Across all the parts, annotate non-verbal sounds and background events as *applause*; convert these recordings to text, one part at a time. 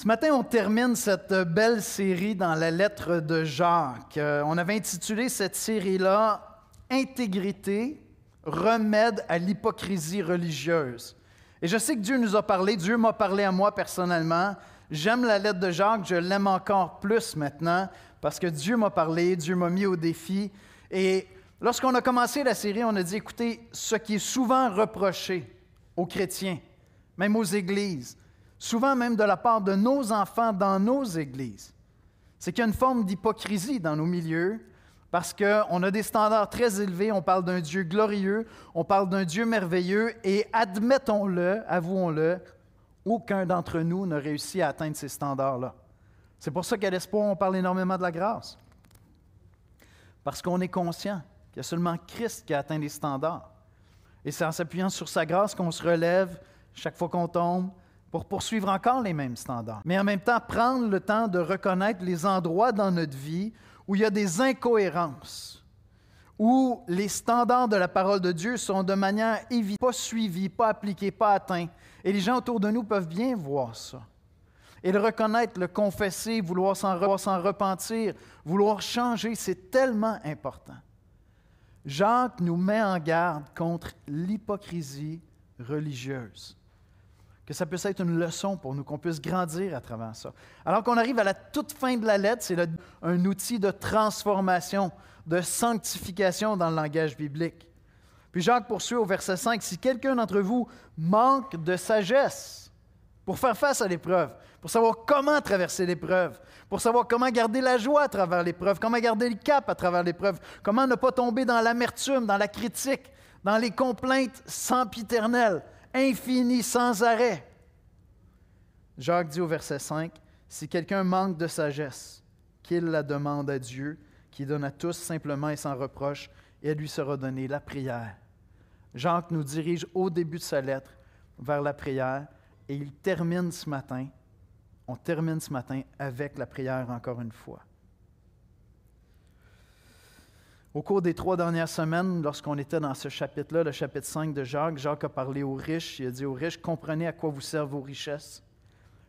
Ce matin, on termine cette belle série dans la lettre de Jacques. Euh, on avait intitulé cette série-là Intégrité, remède à l'hypocrisie religieuse. Et je sais que Dieu nous a parlé, Dieu m'a parlé à moi personnellement. J'aime la lettre de Jacques, je l'aime encore plus maintenant parce que Dieu m'a parlé, Dieu m'a mis au défi. Et lorsqu'on a commencé la série, on a dit, écoutez, ce qui est souvent reproché aux chrétiens, même aux églises, souvent même de la part de nos enfants dans nos églises. C'est qu'il y a une forme d'hypocrisie dans nos milieux parce qu'on a des standards très élevés, on parle d'un Dieu glorieux, on parle d'un Dieu merveilleux et admettons-le, avouons-le, aucun d'entre nous n'a réussi à atteindre ces standards-là. C'est pour ça qu'à l'espoir, on parle énormément de la grâce. Parce qu'on est conscient qu'il y a seulement Christ qui a atteint les standards. Et c'est en s'appuyant sur sa grâce qu'on se relève chaque fois qu'on tombe, pour poursuivre encore les mêmes standards. Mais en même temps, prendre le temps de reconnaître les endroits dans notre vie où il y a des incohérences, où les standards de la parole de Dieu sont de manière évidente, pas suivis, pas appliqués, pas atteints. Et les gens autour de nous peuvent bien voir ça. Et le reconnaître, le confesser, vouloir s'en repentir, vouloir changer, c'est tellement important. Jacques nous met en garde contre l'hypocrisie religieuse que ça puisse être une leçon pour nous, qu'on puisse grandir à travers ça. Alors qu'on arrive à la toute fin de la lettre, c'est un outil de transformation, de sanctification dans le langage biblique. Puis Jacques poursuit au verset 5, si quelqu'un d'entre vous manque de sagesse pour faire face à l'épreuve, pour savoir comment traverser l'épreuve, pour savoir comment garder la joie à travers l'épreuve, comment garder le cap à travers l'épreuve, comment ne pas tomber dans l'amertume, dans la critique, dans les complaintes sempiternelles, infini, sans arrêt. Jacques dit au verset 5, Si quelqu'un manque de sagesse, qu'il la demande à Dieu, qui donne à tous simplement et sans reproche, et elle lui sera donnée la prière. Jacques nous dirige au début de sa lettre vers la prière, et il termine ce matin, on termine ce matin avec la prière encore une fois. Au cours des trois dernières semaines, lorsqu'on était dans ce chapitre-là, le chapitre 5 de Jacques, Jacques a parlé aux riches. Il a dit aux riches, comprenez à quoi vous servent vos richesses.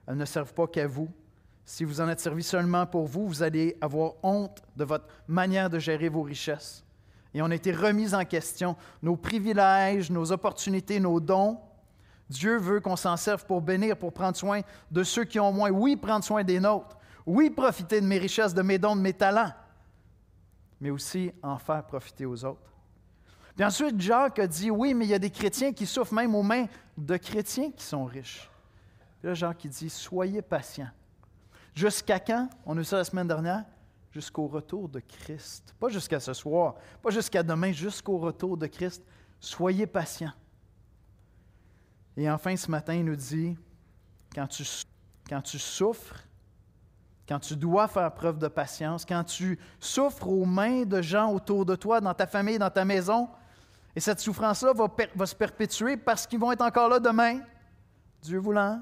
Elles ne servent pas qu'à vous. Si vous en êtes servi seulement pour vous, vous allez avoir honte de votre manière de gérer vos richesses. Et on a été remis en question. Nos privilèges, nos opportunités, nos dons, Dieu veut qu'on s'en serve pour bénir, pour prendre soin de ceux qui ont moins. Oui, prendre soin des nôtres. Oui, profiter de mes richesses, de mes dons, de mes talents mais aussi en faire profiter aux autres. Puis ensuite, Jacques a dit, oui, mais il y a des chrétiens qui souffrent même aux mains de chrétiens qui sont riches. Puis là, Jacques dit, soyez patients. Jusqu'à quand? On a vu ça la semaine dernière. Jusqu'au retour de Christ. Pas jusqu'à ce soir, pas jusqu'à demain, jusqu'au retour de Christ. Soyez patients. Et enfin, ce matin, il nous dit, quand tu souffres, quand tu dois faire preuve de patience, quand tu souffres aux mains de gens autour de toi, dans ta famille, dans ta maison, et cette souffrance-là va, se perpétuer parce qu'ils vont être encore là demain, Dieu voulant,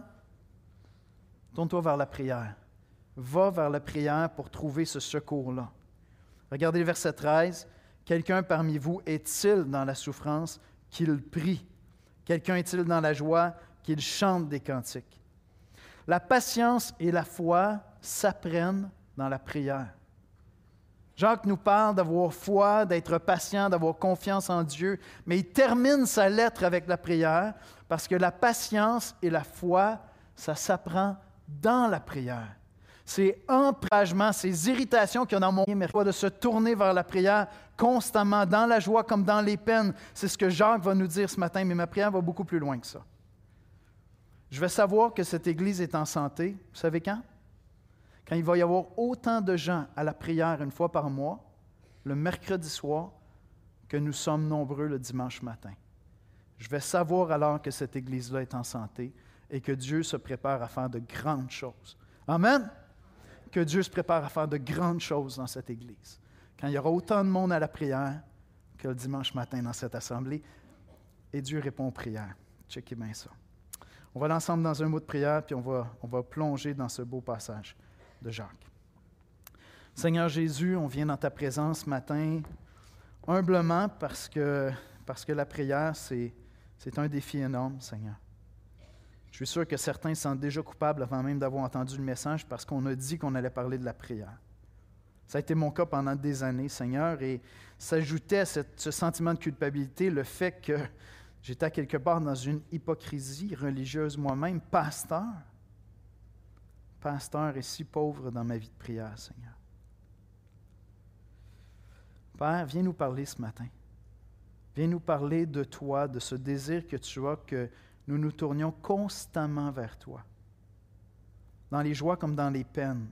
tourne-toi vers la prière. Va vers la prière pour trouver ce secours-là. Regardez le verset 13. Quelqu'un parmi vous est-il dans la souffrance qu'il prie? Quelqu'un est-il dans la joie qu'il chante des cantiques? La patience et la foi s'apprennent dans la prière. Jacques nous parle d'avoir foi, d'être patient, d'avoir confiance en Dieu, mais il termine sa lettre avec la prière parce que la patience et la foi, ça s'apprend dans la prière. Ces encouragements, ces irritations qu'il y a dans mon cœur, de se tourner vers la prière constamment, dans la joie comme dans les peines, c'est ce que Jacques va nous dire ce matin, mais ma prière va beaucoup plus loin que ça. Je vais savoir que cette Église est en santé. Vous savez quand? quand il va y avoir autant de gens à la prière une fois par mois, le mercredi soir, que nous sommes nombreux le dimanche matin. Je vais savoir alors que cette Église-là est en santé et que Dieu se prépare à faire de grandes choses. Amen. Que Dieu se prépare à faire de grandes choses dans cette Église. Quand il y aura autant de monde à la prière que le dimanche matin dans cette assemblée, et Dieu répond aux prières. Checkez bien ça. On va aller ensemble dans un mot de prière, puis on va, on va plonger dans ce beau passage de Jacques. Seigneur Jésus, on vient dans ta présence ce matin humblement parce que, parce que la prière, c'est, c'est un défi énorme, Seigneur. Je suis sûr que certains se sentent déjà coupables avant même d'avoir entendu le message parce qu'on a dit qu'on allait parler de la prière. Ça a été mon cas pendant des années, Seigneur, et s'ajoutait à ce sentiment de culpabilité le fait que j'étais quelque part dans une hypocrisie religieuse moi-même, pasteur. Pasteur et si pauvre dans ma vie de prière, Seigneur. Père, viens nous parler ce matin. Viens nous parler de toi, de ce désir que tu as que nous nous tournions constamment vers toi, dans les joies comme dans les peines,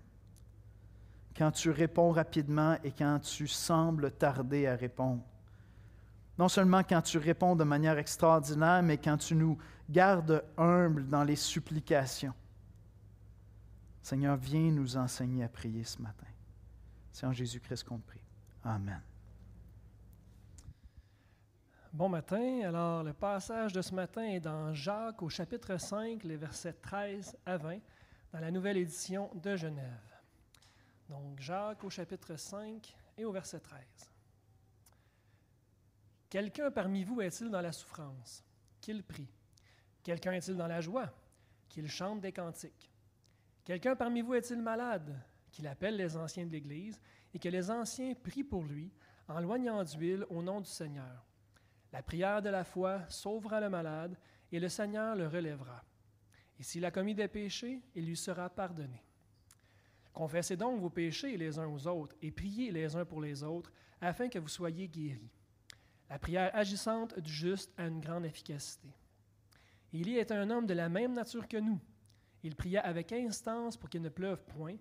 quand tu réponds rapidement et quand tu sembles tarder à répondre. Non seulement quand tu réponds de manière extraordinaire, mais quand tu nous gardes humbles dans les supplications. Seigneur, viens nous enseigner à prier ce matin. C'est en Jésus-Christ qu'on prie. Amen. Bon matin. Alors, le passage de ce matin est dans Jacques au chapitre 5, les versets 13 à 20, dans la nouvelle édition de Genève. Donc, Jacques au chapitre 5 et au verset 13. Quelqu'un parmi vous est-il dans la souffrance Qu'il prie? Quelqu'un est-il dans la joie Qu'il chante des cantiques? Quelqu'un parmi vous est-il malade Qu'il appelle les anciens de l'Église et que les anciens prient pour lui en loignant d'huile au nom du Seigneur? La prière de la foi sauvera le malade et le Seigneur le relèvera. Et s'il a commis des péchés, il lui sera pardonné. Confessez donc vos péchés les uns aux autres et priez les uns pour les autres afin que vous soyez guéris. La prière agissante du juste a une grande efficacité. Élie est un homme de la même nature que nous. Il pria avec instance pour qu'il ne pleuve point.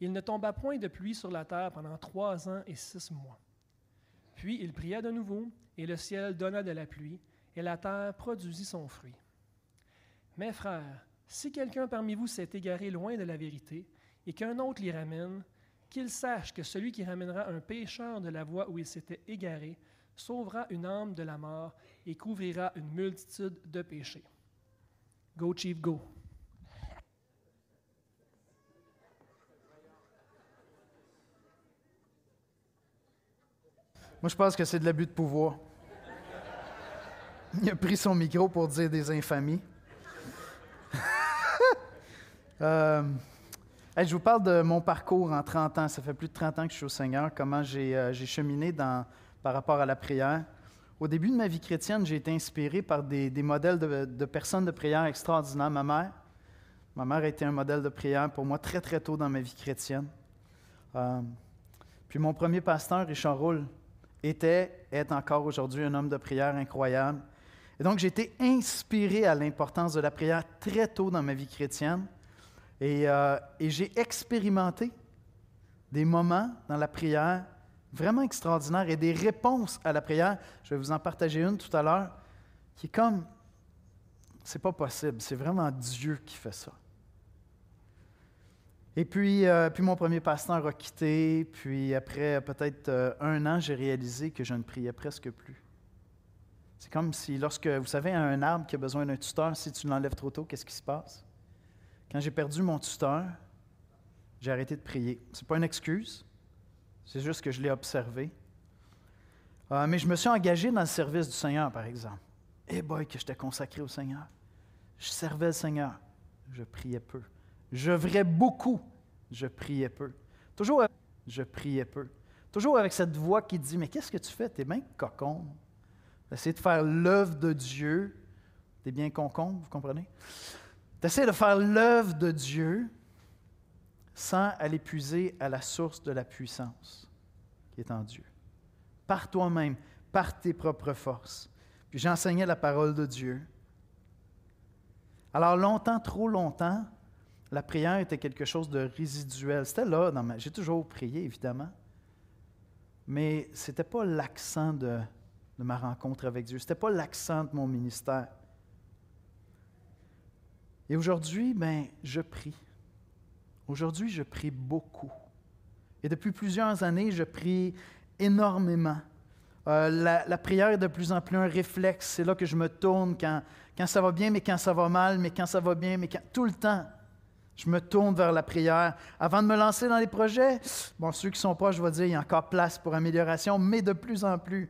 Il ne tomba point de pluie sur la terre pendant trois ans et six mois. Puis il pria de nouveau, et le ciel donna de la pluie, et la terre produisit son fruit. Mes frères, si quelqu'un parmi vous s'est égaré loin de la vérité, et qu'un autre l'y ramène, qu'il sache que celui qui ramènera un pécheur de la voie où il s'était égaré sauvera une âme de la mort et couvrira une multitude de péchés. Go, Chief, go! Moi, je pense que c'est de l'abus de pouvoir. Il a pris son micro pour dire des infamies. *laughs* Euh, je vous parle de mon parcours en 30 ans. Ça fait plus de 30 ans que je suis au Seigneur, comment j'ai euh, cheminé dans, par rapport à la prière. Au début de ma vie chrétienne, j'ai été inspiré par des, modèles de, personnes de prière extraordinaires. Ma mère, ma mère a été un modèle de prière pour moi très, très tôt dans ma vie chrétienne. Euh, puis mon premier pasteur, Richard Roule, était, est encore aujourd'hui un homme de prière incroyable. Et donc, j'ai été inspiré à l'importance de la prière très tôt dans ma vie chrétienne. Et, euh, et j'ai expérimenté des moments dans la prière vraiment extraordinaires et des réponses à la prière. Je vais vous en partager une tout à l'heure, qui est comme, c'est pas possible, c'est vraiment Dieu qui fait ça. Et puis, euh, puis mon premier pasteur a quitté, puis après peut-être euh, un an, j'ai réalisé que je ne priais presque plus. C'est comme si, lorsque, vous savez, un arbre qui a besoin d'un tuteur, si tu l'enlèves trop tôt, qu'est-ce qui se passe? Quand j'ai perdu mon tuteur, j'ai arrêté de prier. Ce n'est pas une excuse, c'est juste que je l'ai observé. Euh, mais je me suis engagé dans le service du Seigneur, par exemple. Eh boy, que j'étais consacré au Seigneur. Je servais le Seigneur. Je priais peu. Je vrai beaucoup, je priais peu. Toujours, je priais peu. Toujours avec cette voix qui dit Mais qu'est-ce que tu fais? Tu es bien cocon. D'essayer de faire l'œuvre de Dieu. Tu es bien concombre, vous comprenez? D'essayer de faire l'œuvre de Dieu sans aller puiser à la source de la puissance qui est en Dieu. Par toi-même, par tes propres forces. Puis j'enseignais la parole de Dieu. Alors longtemps, trop longtemps, la prière était quelque chose de résiduel. C'était là ma... J'ai toujours prié, évidemment. Mais ce n'était pas l'accent de, ma rencontre avec Dieu. Ce n'était pas l'accent de mon ministère. Et aujourd'hui, ben, je prie. Aujourd'hui, je prie beaucoup. Et depuis plusieurs années, je prie énormément. Euh, la, prière est de plus en plus un réflexe. C'est là que je me tourne quand, quand ça va bien, mais quand ça va mal, mais quand ça va bien, mais quand... tout le temps. Je me tourne vers la prière. Avant de me lancer dans les projets, bon, ceux qui sont proches, vais dire, il y a encore place pour amélioration, mais de plus en plus,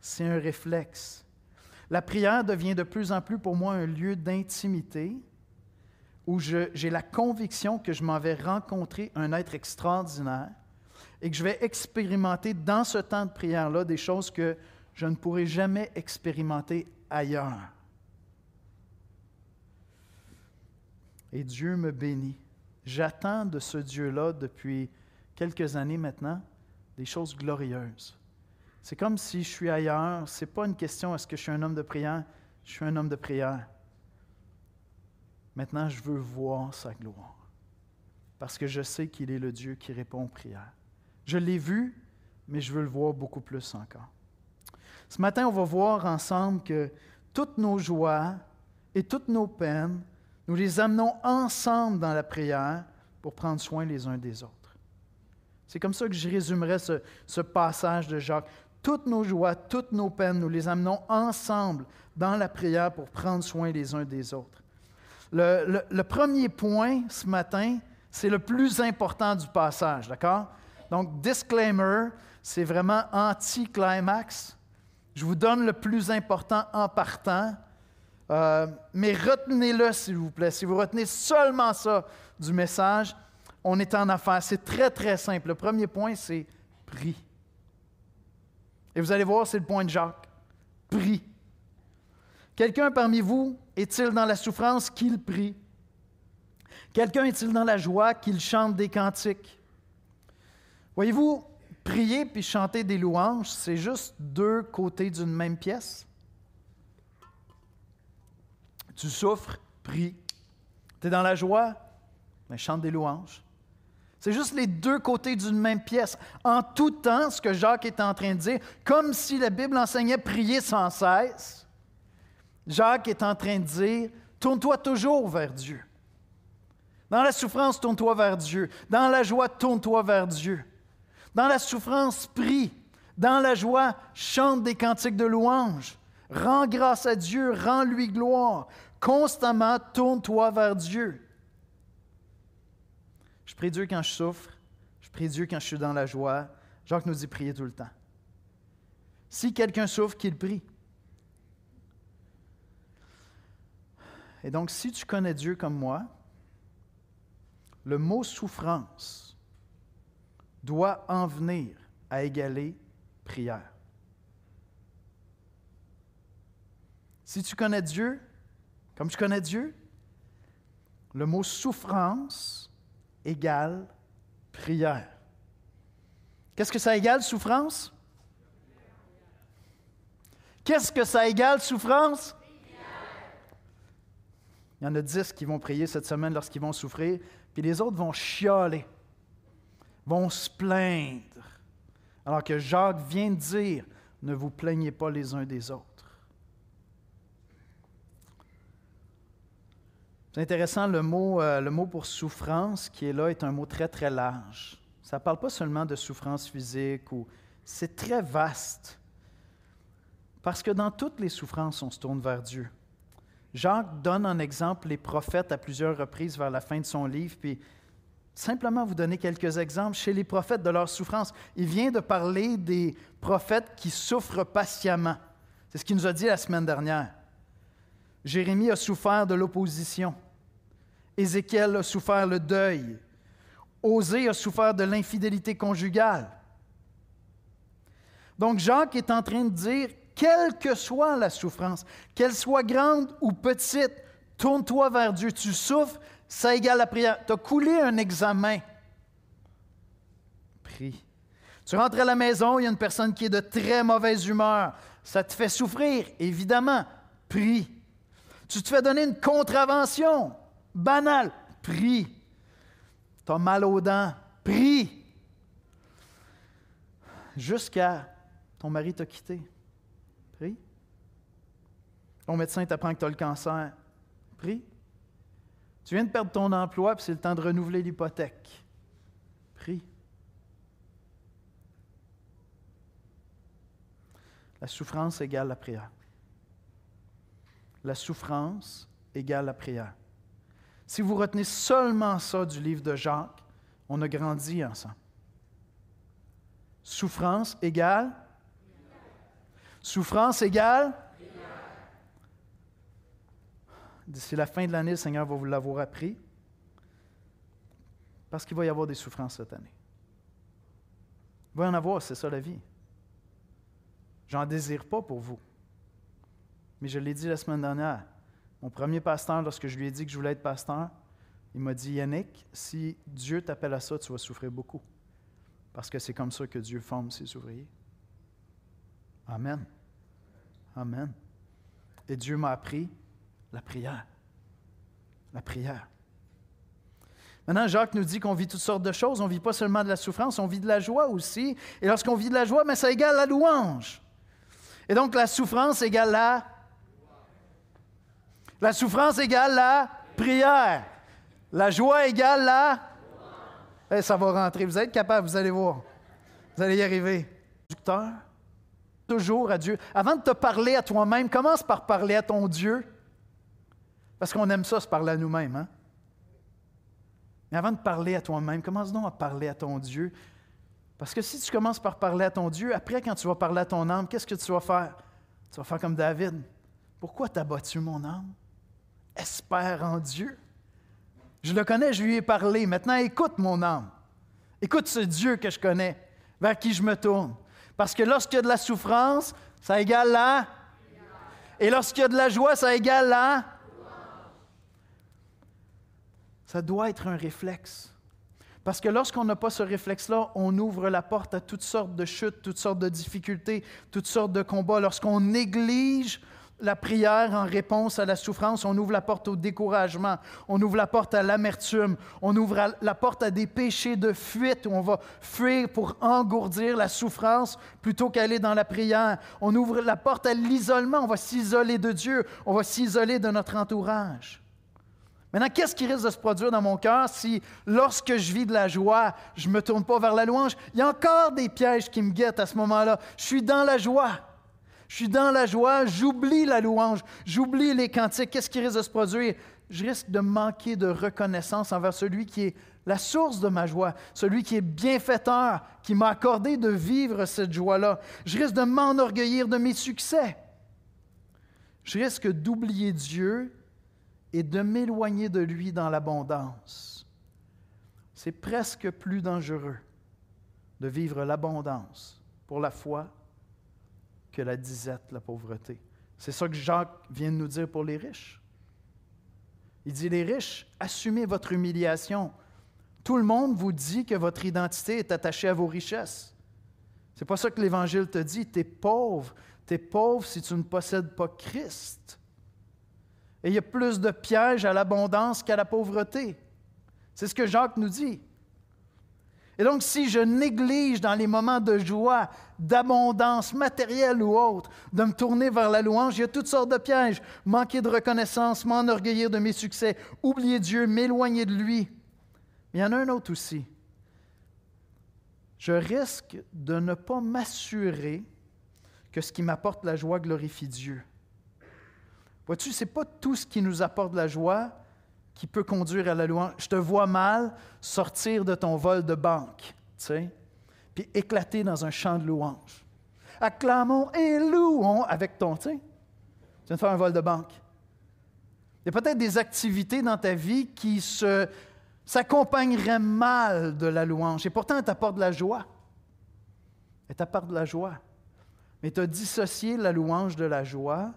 c'est un réflexe. La prière devient de plus en plus pour moi un lieu d'intimité où j'ai la conviction que je m'en vais rencontrer un être extraordinaire et que je vais expérimenter dans ce temps de prière-là des choses que je ne pourrai jamais expérimenter ailleurs. Et Dieu me bénit. J'attends de ce Dieu-là depuis quelques années maintenant des choses glorieuses. C'est comme si je suis ailleurs. Ce n'est pas une question est-ce que je suis un homme de prière? Je suis un homme de prière. Maintenant, je veux voir sa gloire. Parce que je sais qu'il est le Dieu qui répond aux prières. Je l'ai vu, mais je veux le voir beaucoup plus encore. Ce matin, on va voir ensemble que toutes nos joies et toutes nos peines, nous les amenons ensemble dans la prière pour prendre soin les uns des autres. C'est comme ça que je résumerai ce, passage de Jacques. Toutes nos joies, toutes nos peines, nous les amenons ensemble dans la prière pour prendre soin les uns des autres. Le, premier point ce matin, c'est le plus important du passage, d'accord? Donc, disclaimer, c'est vraiment anti-climax. Je vous donne le plus important en partant, euh, mais retenez-le, s'il vous plaît. Si vous retenez seulement ça du message, on est en affaire. C'est très, très simple. Le premier point, c'est prie. Et vous allez voir, c'est le point de Jacques. Prie. Quelqu'un parmi vous est-il dans la souffrance qu'il prie? Quelqu'un est-il dans la joie qu'il chante des cantiques? Voyez-vous, prier puis chanter des louanges, c'est juste deux côtés d'une même pièce. Tu souffres, prie. Tu es dans la joie, mais chante des louanges. C'est juste les deux côtés d'une même pièce. En tout temps, ce que Jacques est en train de dire, comme si la Bible enseignait prier sans cesse, Jacques est en train de dire, tourne-toi toujours vers Dieu. Dans la souffrance, tourne-toi vers Dieu. Dans la joie, tourne-toi vers Dieu. Dans la souffrance, prie. Dans la joie, chante des cantiques de louange. Rends grâce à Dieu, rends-lui gloire. Constamment, tourne-toi vers Dieu. Je prie Dieu quand je souffre. Je prie Dieu quand je suis dans la joie. Jacques nous dit prier tout le temps. Si quelqu'un souffre, qu'il prie. Et donc, si tu connais Dieu comme moi, le mot souffrance doit en venir à égaler prière. Si tu connais Dieu, comme tu connais Dieu, le mot souffrance égale prière. Qu'est-ce que ça égale, souffrance? Qu'est-ce que ça égale, souffrance? Il y en a dix qui vont prier cette semaine lorsqu'ils vont souffrir, puis les autres vont chialer, vont se plaindre. Alors que Jacques vient de dire, ne vous plaignez pas les uns des autres. C'est intéressant, le mot, euh, le mot pour souffrance qui est là est un mot très, très large. Ça ne parle pas seulement de souffrance physique, c'est très vaste. Parce que dans toutes les souffrances, on se tourne vers Dieu. Jacques donne en exemple les prophètes à plusieurs reprises vers la fin de son livre, puis simplement vous donner quelques exemples chez les prophètes de leur souffrance. Il vient de parler des prophètes qui souffrent patiemment. C'est ce qu'il nous a dit la semaine dernière. Jérémie a souffert de l'opposition. Ézéchiel a souffert le deuil. Osée a souffert de l'infidélité conjugale. Donc Jacques est en train de dire quelle que soit la souffrance, qu'elle soit grande ou petite, tourne-toi vers Dieu. Tu souffres, ça égale la prière. Tu as coulé un examen. Prie. Tu rentres à la maison, il y a une personne qui est de très mauvaise humeur. Ça te fait souffrir, évidemment. Prie. Tu te fais donner une contravention. Banale. Prie. Tu as mal aux dents. Prie. Jusqu'à ton mari t'a quitté. Prie. Médecin t'apprend que tu as le cancer. Prie. Tu viens de perdre ton emploi, puis c'est le temps de renouveler l'hypothèque. Prie. La souffrance égale la prière. La souffrance égale la prière. Si vous retenez seulement ça du livre de Jacques, on a grandi ensemble. Souffrance égale Souffrance égale? D'ici la fin de l'année, le Seigneur va vous l'avoir appris. Parce qu'il va y avoir des souffrances cette année. Il va y en avoir, c'est ça la vie. J'en désire pas pour vous. Mais je l'ai dit la semaine dernière. Mon premier pasteur, lorsque je lui ai dit que je voulais être pasteur, il m'a dit Yannick, si Dieu t'appelle à ça, tu vas souffrir beaucoup. Parce que c'est comme ça que Dieu forme ses ouvriers. Amen. Amen. Et Dieu m'a appris la prière. La prière. Maintenant, Jacques nous dit qu'on vit toutes sortes de choses. On ne vit pas seulement de la souffrance, on vit de la joie aussi. Et lorsqu'on vit de la joie, mais ça égale la louange. Et donc, la souffrance égale la... La souffrance égale la prière. La joie égale la... Eh, ça va rentrer. Vous êtes capable, vous allez voir. Vous allez y arriver. Toujours à Dieu. Avant de te parler à toi-même, commence par parler à ton Dieu. Parce qu'on aime ça, se parler à nous-mêmes. Hein? Mais avant de parler à toi-même, commence donc à parler à ton Dieu. Parce que si tu commences par parler à ton Dieu, après, quand tu vas parler à ton âme, qu'est-ce que tu vas faire? Tu vas faire comme David. Pourquoi t'as battu mon âme? Espère en Dieu. Je le connais, je lui ai parlé. Maintenant, écoute mon âme. Écoute ce Dieu que je connais, vers qui je me tourne. Parce que lorsqu'il y a de la souffrance, ça égale la. Et lorsqu'il y a de la joie, ça égale la. Ça doit être un réflexe. Parce que lorsqu'on n'a pas ce réflexe-là, on ouvre la porte à toutes sortes de chutes, toutes sortes de difficultés, toutes sortes de combats. Lorsqu'on néglige la prière en réponse à la souffrance, on ouvre la porte au découragement, on ouvre la porte à l'amertume, on ouvre la porte à des péchés de fuite où on va fuir pour engourdir la souffrance plutôt qu'aller dans la prière. On ouvre la porte à l'isolement, on va s'isoler de Dieu, on va s'isoler de notre entourage. Maintenant, qu'est-ce qui risque de se produire dans mon cœur si, lorsque je vis de la joie, je ne me tourne pas vers la louange? Il y a encore des pièges qui me guettent à ce moment-là. Je suis dans la joie. Je suis dans la joie, j'oublie la louange, j'oublie les cantiques. Qu'est-ce qui risque de se produire? Je risque de manquer de reconnaissance envers celui qui est la source de ma joie, celui qui est bienfaiteur, qui m'a accordé de vivre cette joie-là. Je risque de m'enorgueillir de mes succès. Je risque d'oublier Dieu et de m'éloigner de lui dans l'abondance. C'est presque plus dangereux de vivre l'abondance pour la foi la disette, la pauvreté. C'est ça que Jacques vient de nous dire pour les riches. Il dit, les riches, assumez votre humiliation. Tout le monde vous dit que votre identité est attachée à vos richesses. C'est pas ça que l'Évangile te dit. Tu es pauvre. Tu es pauvre si tu ne possèdes pas Christ. Et il y a plus de pièges à l'abondance qu'à la pauvreté. C'est ce que Jacques nous dit. Et donc, si je néglige dans les moments de joie, d'abondance matérielle ou autre, de me tourner vers la louange, il y a toutes sortes de pièges. Manquer de reconnaissance, m'enorgueillir de mes succès, oublier Dieu, m'éloigner de lui. Mais il y en a un autre aussi. Je risque de ne pas m'assurer que ce qui m'apporte la joie glorifie Dieu. Vois-tu, ce n'est pas tout ce qui nous apporte la joie qui peut conduire à la louange. Je te vois mal sortir de ton vol de banque, tu sais, puis éclater dans un chant de louange. Acclamons et louons avec ton, tu sais. Tu viens de faire un vol de banque. Il y a peut-être des activités dans ta vie qui s'accompagneraient mal de la louange, et pourtant elles t'apportent de la joie. Elles t'apportent de la joie. Mais tu as dissocié la louange de la joie,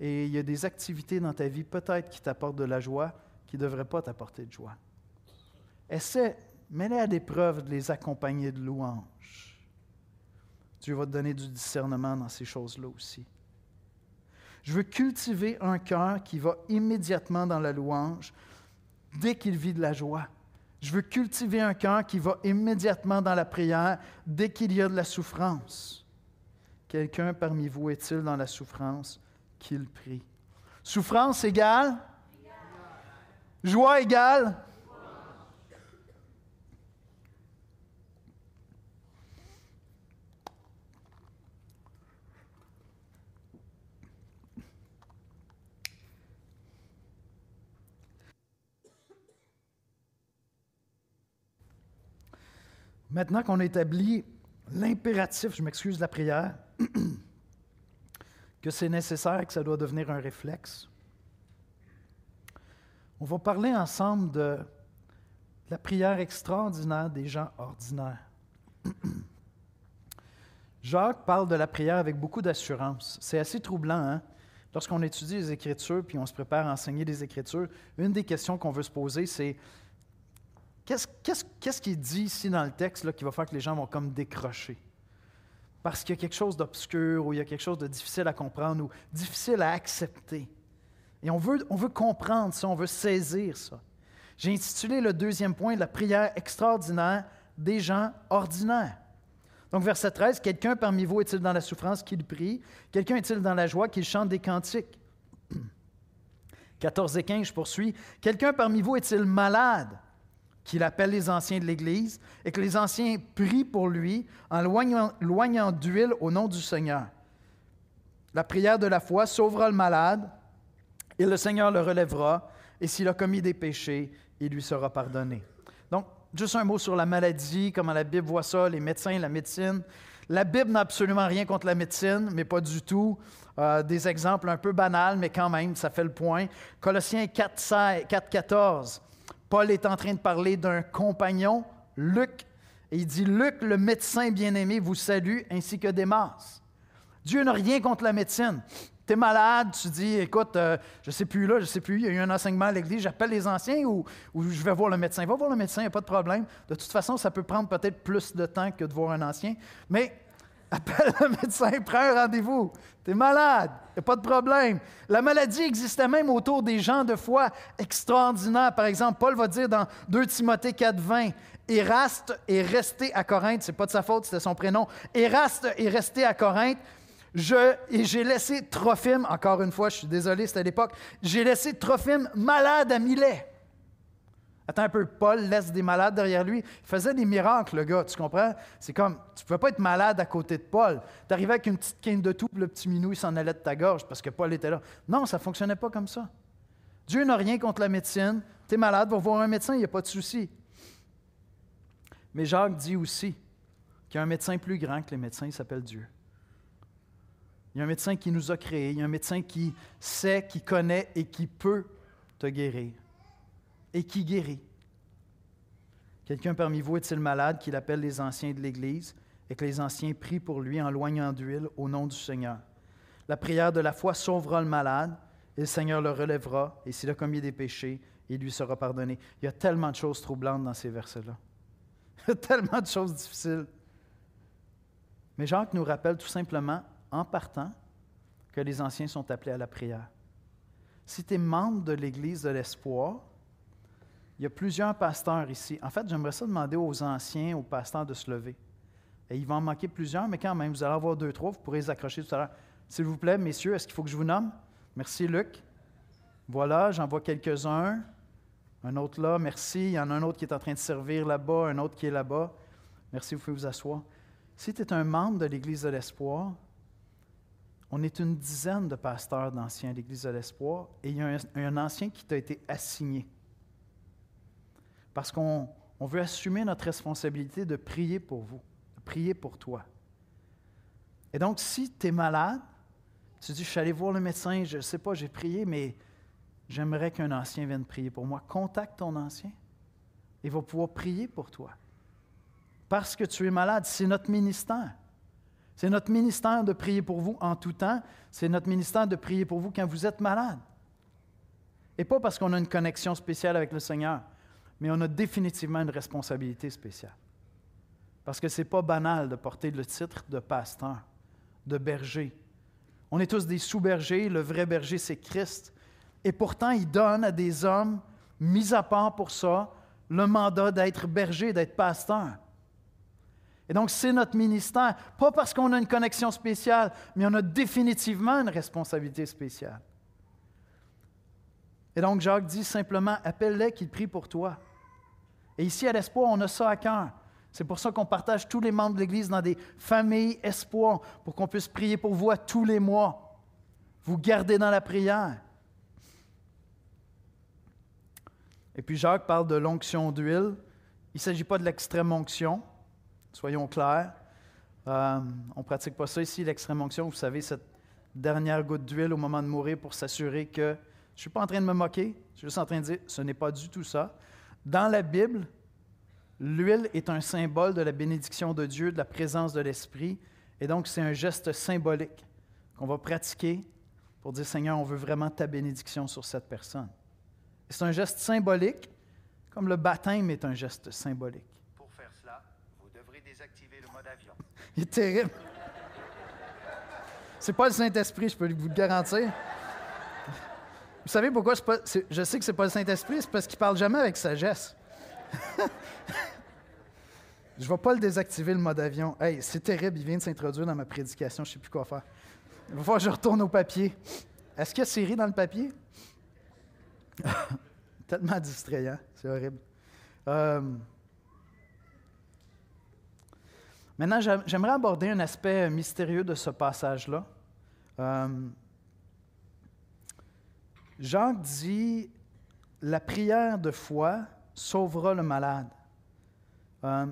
et il y a des activités dans ta vie peut-être qui t'apportent de la joie, qui ne devraient pas t'apporter de joie. Essaie, mets-les à l'épreuve de les accompagner de louanges. Dieu va te donner du discernement dans ces choses-là aussi. Je veux cultiver un cœur qui va immédiatement dans la louange dès qu'il vit de la joie. Je veux cultiver un cœur qui va immédiatement dans la prière dès qu'il y a de la souffrance. Quelqu'un parmi vous est-il dans la souffrance qu'il prie? Souffrance égale Joie égale. Maintenant qu'on a établi l'impératif, je m'excuse de la prière, *clears throat* que c'est nécessaire, que ça doit devenir un réflexe, On va parler ensemble de la prière extraordinaire des gens ordinaires. *clears throat* Jacques parle de la prière avec beaucoup d'assurance. C'est assez troublant, hein? Lorsqu'on étudie les Écritures puis on se prépare à enseigner les Écritures, une des questions qu'on veut se poser, c'est qu'est-ce qu'est-ce qui est dit ici dans le texte là, qui va faire que les gens vont comme décrocher? Parce qu'il y a quelque chose d'obscur ou il y a quelque chose de difficile à comprendre ou difficile à accepter. Et on veut, on veut comprendre ça, on veut saisir ça. J'ai intitulé le deuxième point la prière extraordinaire des gens ordinaires. Donc, verset 13, quelqu'un parmi vous est-il dans la souffrance qu'il prie? Quelqu'un est-il dans la joie qu'il chante des cantiques? *clears throat* 14 et 15, je poursuis. Quelqu'un parmi vous est-il malade? qu'il appelle les anciens de l'Église et que les anciens prient pour lui en loignant d'huile au nom du Seigneur? La prière de la foi sauvera le malade et le Seigneur le relèvera et s'il a commis des péchés, il lui sera pardonné. Donc, Juste un mot sur la maladie, comment la Bible voit ça, les médecins, la médecine. La Bible n'a absolument rien contre la médecine, mais pas du tout. Euh, des exemples un peu banals, mais quand même, ça fait le point. Colossiens 4, 4 14. Paul est en train de parler d'un compagnon, Luc, et il dit Luc, le médecin bien-aimé, vous salue, ainsi que Démas. Dieu n'a rien contre la médecine malade, tu dis, écoute, euh, je ne sais plus là, je ne sais plus, il y a eu un enseignement à l'église, j'appelle les anciens ou, je vais voir le médecin. Va voir le médecin, il n'y a pas de problème. De toute façon, ça peut prendre peut-être plus de temps que de voir un ancien, mais *laughs* appelle le médecin, prends un rendez-vous. Tu es malade, il n'y a pas de problème. La maladie existait même autour des gens de foi extraordinaires. Par exemple, Paul va dire dans 2 Timothée 4, 20, Éraste est resté à Corinthe, c'est pas de sa faute, c'était son prénom. Éraste est resté à Corinthe et j'ai laissé Trophime, encore une fois, je suis désolé, c'était à l'époque, j'ai laissé Trophime malade à Milet. Attends un peu, Paul laisse des malades derrière lui. Il faisait des miracles, le gars, tu comprends? C'est comme, tu ne pouvais pas être malade à côté de Paul. Tu arrivais avec une petite quinte de tout, le petit minou, il s'en allait de ta gorge parce que Paul était là. Non, ça ne fonctionnait pas comme ça. Dieu n'a rien contre la médecine. Tu es malade, va voir un médecin, il n'y a pas de souci. Mais Jacques dit aussi qu'il y a un médecin plus grand que les médecins, il s'appelle Dieu. Il y a un médecin qui nous a créés, il y a un médecin qui sait, qui connaît et qui peut te guérir. Et qui guérit. Quelqu'un parmi vous est-il malade qu'il appelle les anciens de l'Église et que les anciens prient pour lui en loignant d'huile au nom du Seigneur? La prière de la foi sauvera le malade et le Seigneur le relèvera et s'il a commis des péchés, il lui sera pardonné. Il y a tellement de choses troublantes dans ces versets-là. *laughs* Il y a tellement de choses difficiles. Mais Jacques nous rappelle tout simplement en partant que les anciens sont appelés à la prière. Si tu es membre de l'Église de l'Espoir, il y a plusieurs pasteurs ici. En fait, j'aimerais ça demander aux anciens, aux pasteurs de se lever. Et il va en manquer plusieurs, mais quand même, vous allez avoir deux, trois, vous pourrez les accrocher tout à l'heure. S'il vous plaît, messieurs, est-ce qu'il faut que je vous nomme? Merci, Luc. Voilà, j'en vois quelques-uns. Un autre là, merci. Il y en a un autre qui est en train de servir là-bas, un autre qui est là-bas. Merci, vous pouvez vous asseoir. Si tu es un membre de l'Église de l'Espoir, on est une dizaine de pasteurs d'anciens à l'Église de l'Espoir et il y a un, ancien qui t'a été assigné. Parce qu'on veut assumer notre responsabilité de prier pour vous, de prier pour toi. Et donc, si tu es malade, tu dis, je suis allé voir le médecin, je ne sais pas, j'ai prié, mais j'aimerais qu'un ancien vienne prier pour moi. Contacte ton ancien. Il va pouvoir prier pour toi. Parce que tu es malade, c'est notre ministère. C'est notre ministère de prier pour vous en tout temps. C'est notre ministère de prier pour vous quand vous êtes malade. Et pas parce qu'on a une connexion spéciale avec le Seigneur, mais on a définitivement une responsabilité spéciale. Parce que ce n'est pas banal de porter le titre de pasteur, de berger. On est tous des sous-bergers, le vrai berger, c'est Christ. Et pourtant, il donne à des hommes, mis à part pour ça, le mandat d'être berger, d'être pasteur. Et donc, c'est notre ministère, pas parce qu'on a une connexion spéciale, mais on a définitivement une responsabilité spéciale. Et donc, Jacques dit simplement, appelle-les qu'ils prient pour toi. Et ici, à l'Espoir, on a ça à cœur. C'est pour ça qu'on partage tous les membres de l'Église dans des familles espoir, pour qu'on puisse prier pour vous tous les mois. Vous gardez dans la prière. Et puis Jacques parle de l'onction d'huile. Il ne s'agit pas de l'extrême onction. Soyons clairs. Euh, on ne pratique pas ça ici, l'extrême onction. Vous savez, cette dernière goutte d'huile au moment de mourir pour s'assurer que Je ne suis pas en train de me moquer, je suis juste en train de dire, ce n'est pas du tout ça. Dans la Bible, l'huile est un symbole de la bénédiction de Dieu, de la présence de l'Esprit, et donc c'est un geste symbolique qu'on va pratiquer pour dire, Seigneur, on veut vraiment ta bénédiction sur cette personne. C'est un geste symbolique, comme le baptême est un geste symbolique. Pour faire cela, vous devrez désactiver le mode avion. Il est terrible. C'est pas le Saint-Esprit, je peux vous le garantir. Vous savez pourquoi pas, je sais que c'est pas le Saint-Esprit, c'est parce qu'il parle jamais avec sagesse. *laughs* je vais pas le désactiver le mode avion. Hey, c'est terrible, il vient de s'introduire dans ma prédication, je sais plus quoi faire. Il va falloir que je retourne au papier. Est-ce qu'il y a série dans le papier? *laughs* Tellement distrayant, c'est horrible. Euh, maintenant, j'aimerais aborder un aspect mystérieux de ce passage-là. Euh, Jacques dit La prière de foi sauvera le malade. Euh,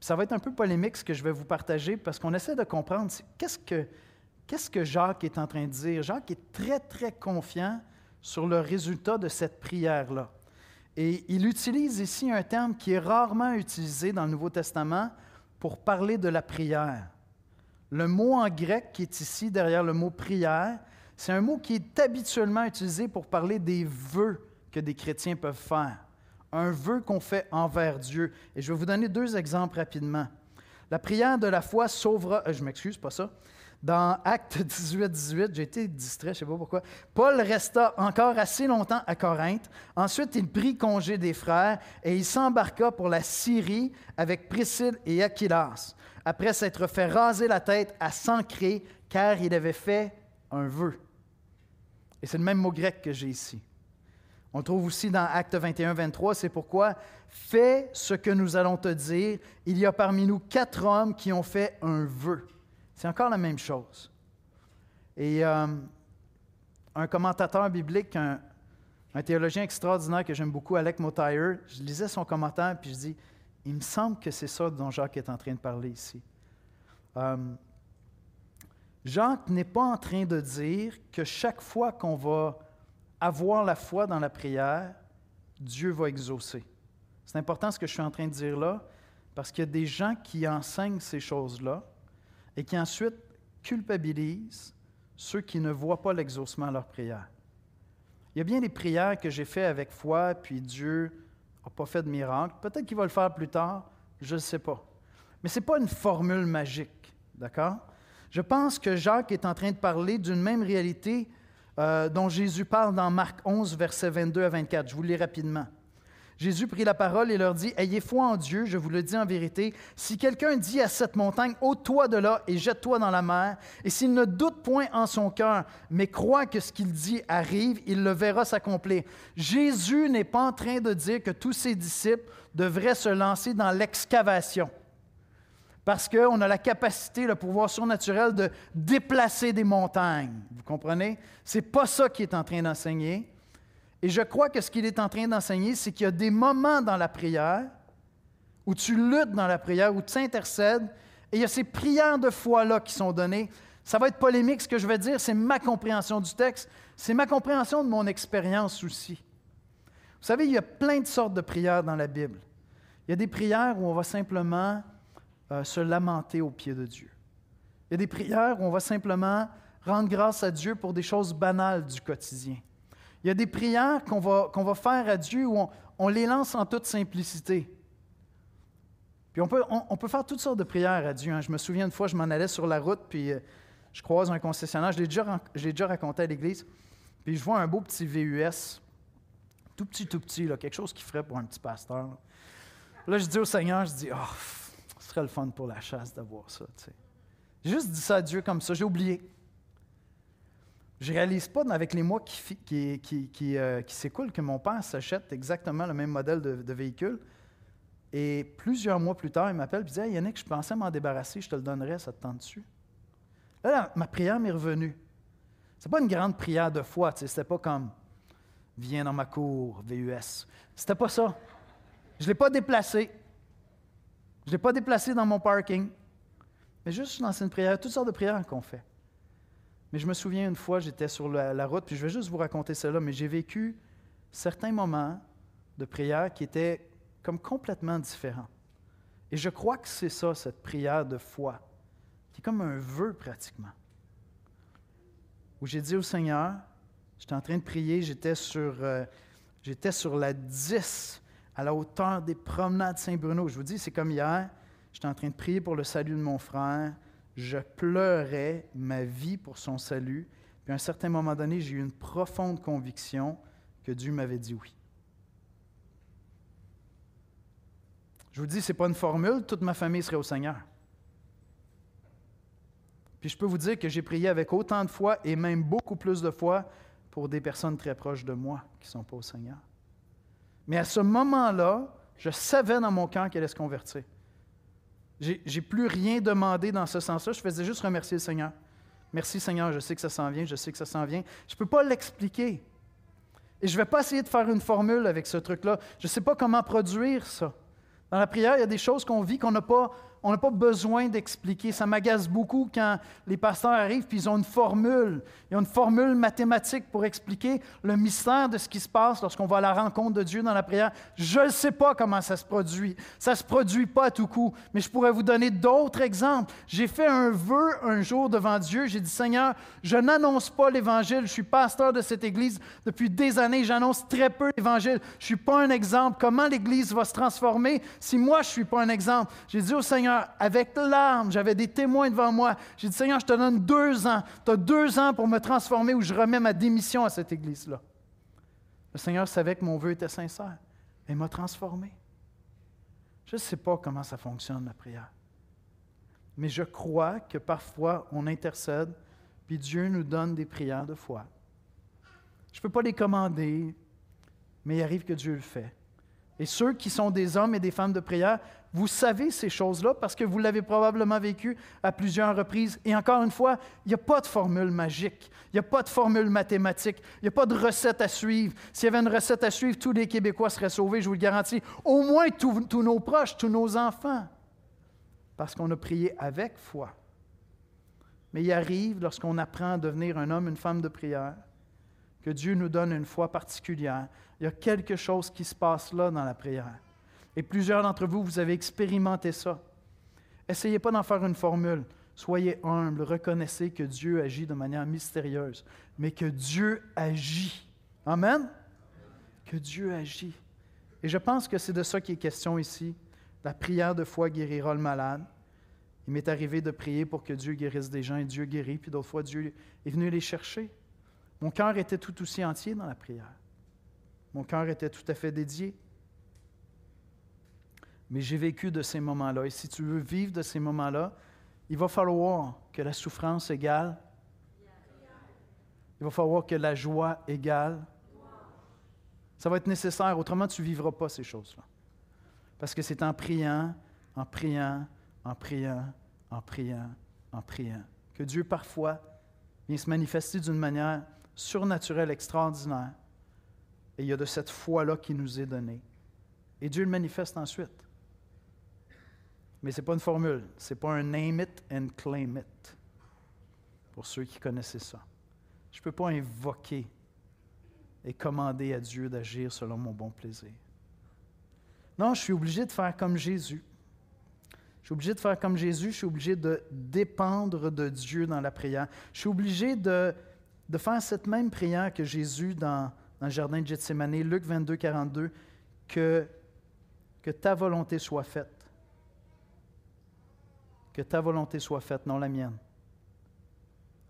ça va être un peu polémique ce que je vais vous partager parce qu'on essaie de comprendre qu'est-ce que, qu'est-ce que Jacques est en train de dire. Jacques est très, très confiant sur le résultat de cette prière-là. Et il utilise ici un terme qui est rarement utilisé dans le Nouveau Testament pour parler de la prière. Le mot en grec qui est ici derrière le mot prière, c'est un mot qui est habituellement utilisé pour parler des vœux que des chrétiens peuvent faire. Un vœu qu'on fait envers Dieu. Et je vais vous donner deux exemples rapidement. La prière de la foi sauvera, euh, je m'excuse, pas ça, dans Acte *laughs* 18, 18, j'ai été distrait, je ne sais pas pourquoi. Paul resta encore assez longtemps à Corinthe. Ensuite, il prit congé des frères et il s'embarqua pour la Syrie avec Priscille et Aquilas, après s'être fait raser la tête à s'ancrer, car il avait fait un vœu. Et c'est le même mot grec que j'ai ici. On le trouve aussi dans Acte 21, 23. C'est pourquoi, fais ce que nous allons te dire. Il y a parmi nous quatre hommes qui ont fait un vœu. C'est encore la même chose. Et euh, un commentateur biblique, un, théologien extraordinaire que j'aime beaucoup, Alec Motire, je lisais son commentaire puis je dis, il me semble que c'est ça dont Jacques est en train de parler ici. Euh, Jacques n'est pas en train de dire que chaque fois qu'on va avoir la foi dans la prière, Dieu va exaucer. C'est important ce que je suis en train de dire là, parce qu'il y a des gens qui enseignent ces choses-là, et qui ensuite culpabilisent ceux qui ne voient pas l'exaucement à leur prière. Il y a bien des prières que j'ai faites avec foi, puis Dieu n'a pas fait de miracle. Peut-être qu'il va le faire plus tard, je ne sais pas. Mais ce n'est pas une formule magique, d'accord? Je pense que Jacques est en train de parler d'une même réalité euh, dont Jésus parle dans Marc 11, versets 22 à 24. Je vous lis rapidement. Jésus prit la parole et leur dit, Ayez foi en Dieu, je vous le dis en vérité, si quelqu'un dit à cette montagne, ôte-toi de là et jette-toi dans la mer, et s'il ne doute point en son cœur, mais croit que ce qu'il dit arrive, il le verra s'accomplir. Jésus n'est pas en train de dire que tous ses disciples devraient se lancer dans l'excavation parce qu'on a la capacité, le pouvoir surnaturel de déplacer des montagnes. Vous comprenez? Ce n'est pas ça qu'il est en train d'enseigner. Et je crois que ce qu'il est en train d'enseigner, c'est qu'il y a des moments dans la prière où tu luttes dans la prière, où tu intercèdes, et il y a ces prières de foi-là qui sont données. Ça va être polémique, ce que je vais dire, c'est ma compréhension du texte, c'est ma compréhension de mon expérience aussi. Vous savez, il y a plein de sortes de prières dans la Bible. Il y a des prières où on va simplement euh, se lamenter au pied de Dieu. Il y a des prières où on va simplement rendre grâce à Dieu pour des choses banales du quotidien. Il y a des prières qu'on va, qu'on va faire à Dieu où on, les lance en toute simplicité. Puis on peut, on, peut faire toutes sortes de prières à Dieu. Hein. Je me souviens une fois, je m'en allais sur la route, puis euh, je croise un concessionnaire. Je l'ai déjà, déjà raconté à l'église. Puis je vois un beau petit VUS, tout petit, tout petit, là, quelque chose qui ferait pour un petit pasteur. Là, je dis au Seigneur, je dis, oh, ce serait le fun pour la chasse d'avoir ça. J'ai juste dit ça à Dieu comme ça, j'ai oublié. Je réalise pas avec les mois euh, qui s'écoulent que mon père s'achète exactement le même modèle de, véhicule. Et plusieurs mois plus tard, il m'appelle et dit Hey Yannick, je pensais m'en débarrasser, je te le donnerais, ça te tente dessus. Là, ma prière m'est revenue. Ce n'est pas une grande prière de foi, ce n'était pas comme Viens dans ma cour, VUS. C'était pas ça. Je ne l'ai pas déplacé. Je ne l'ai pas déplacé dans mon parking. Mais juste dans une prière, toutes sortes de prières qu'on fait. Mais je me souviens une fois, j'étais sur la, route, puis je vais juste vous raconter cela, mais j'ai vécu certains moments de prière qui étaient comme complètement différents. Et je crois que c'est ça, cette prière de foi, qui est comme un vœu pratiquement. Où j'ai dit au Seigneur, j'étais en train de prier, j'étais sur, euh, j'étais sur la 10, à la hauteur des promenades Saint-Bruno. Je vous dis, c'est comme hier, j'étais en train de prier pour le salut de mon frère, je pleurais ma vie pour son salut, puis à un certain moment donné, j'ai eu une profonde conviction que Dieu m'avait dit oui. Je vous dis, ce n'est pas une formule, toute ma famille serait au Seigneur. Puis je peux vous dire que j'ai prié avec autant de foi et même beaucoup plus de foi pour des personnes très proches de moi qui ne sont pas au Seigneur. Mais à ce moment-là, je savais dans mon cœur qu'elle allait se convertir. J'ai plus rien demandé dans ce sens-là, je faisais juste remercier le Seigneur. Merci Seigneur, je sais que ça s'en vient, je sais que ça s'en vient. Je ne peux pas l'expliquer. Et je ne vais pas essayer de faire une formule avec ce truc-là. Je ne sais pas comment produire ça. Dans la prière, il y a des choses qu'on vit qu'on n'a pas, on n'a pas besoin d'expliquer. Ça m'agace beaucoup quand les pasteurs arrivent puis ils ont une formule. Ils ont une formule mathématique pour expliquer le mystère de ce qui se passe lorsqu'on va à la rencontre de Dieu dans la prière. Je ne sais pas comment ça se produit. Ça ne se produit pas à tout coup. Mais je pourrais vous donner d'autres exemples. J'ai fait un vœu un jour devant Dieu. J'ai dit, Seigneur, je n'annonce pas l'Évangile. Je suis pasteur de cette Église depuis des années. J'annonce très peu l'Évangile. Je ne suis pas un exemple. Comment l'Église va se transformer si moi, je ne suis pas un exemple? J'ai dit au Seigneur, avec larmes, j'avais des témoins devant moi. J'ai dit, Seigneur, je te donne deux ans. Tu as deux ans pour me transformer ou je remets ma démission à cette église-là. Le Seigneur savait que mon vœu était sincère. Il m'a transformé. Je ne sais pas comment ça fonctionne, la prière. Mais je crois que parfois, on intercède, puis Dieu nous donne des prières de foi. Je ne peux pas les commander, mais il arrive que Dieu le fait. Et ceux qui sont des hommes et des femmes de prière, vous savez ces choses-là parce que vous l'avez probablement vécu à plusieurs reprises. Et encore une fois, il n'y a pas de formule magique, il n'y a pas de formule mathématique, il n'y a pas de recette à suivre. S'il y avait une recette à suivre, tous les Québécois seraient sauvés, je vous le garantis. Au moins tous, nos proches, tous nos enfants. Parce qu'on a prié avec foi. Mais il arrive, lorsqu'on apprend à devenir un homme, une femme de prière, que Dieu nous donne une foi particulière. Il y a quelque chose qui se passe là dans la prière. Et plusieurs d'entre vous, vous avez expérimenté ça. Essayez pas d'en faire une formule. Soyez humble, reconnaissez que Dieu agit de manière mystérieuse, mais que Dieu agit. Amen? Que Dieu agit. Et je pense que c'est de ça qui est question ici. La prière de foi guérira le malade. Il m'est arrivé de prier pour que Dieu guérisse des gens et Dieu guérit, puis d'autres fois Dieu est venu les chercher. Mon cœur était tout aussi entier dans la prière. Mon cœur était tout à fait dédié. Mais j'ai vécu de ces moments-là. Et si tu veux vivre de ces moments-là, il va falloir que la souffrance égale. Il va falloir que la joie égale. Ça va être nécessaire, autrement tu ne vivras pas ces choses-là. Parce que c'est en priant, en priant, en priant, en priant, en priant, que Dieu parfois vient se manifester d'une manière surnaturelle, extraordinaire. Et il y a de cette foi-là qui nous est donnée. Et Dieu le manifeste ensuite. Mais ce n'est pas une formule, ce n'est pas un name it and claim it, pour ceux qui connaissaient ça. Je ne peux pas invoquer et commander à Dieu d'agir selon mon bon plaisir. Non, je suis obligé de faire comme Jésus. Je suis obligé de faire comme Jésus, je suis obligé de dépendre de Dieu dans la prière. Je suis obligé de, faire cette même prière que Jésus dans, dans le jardin de Gethsemane, Luc 22, 42, que, que ta volonté soit faite que ta volonté soit faite, non la mienne.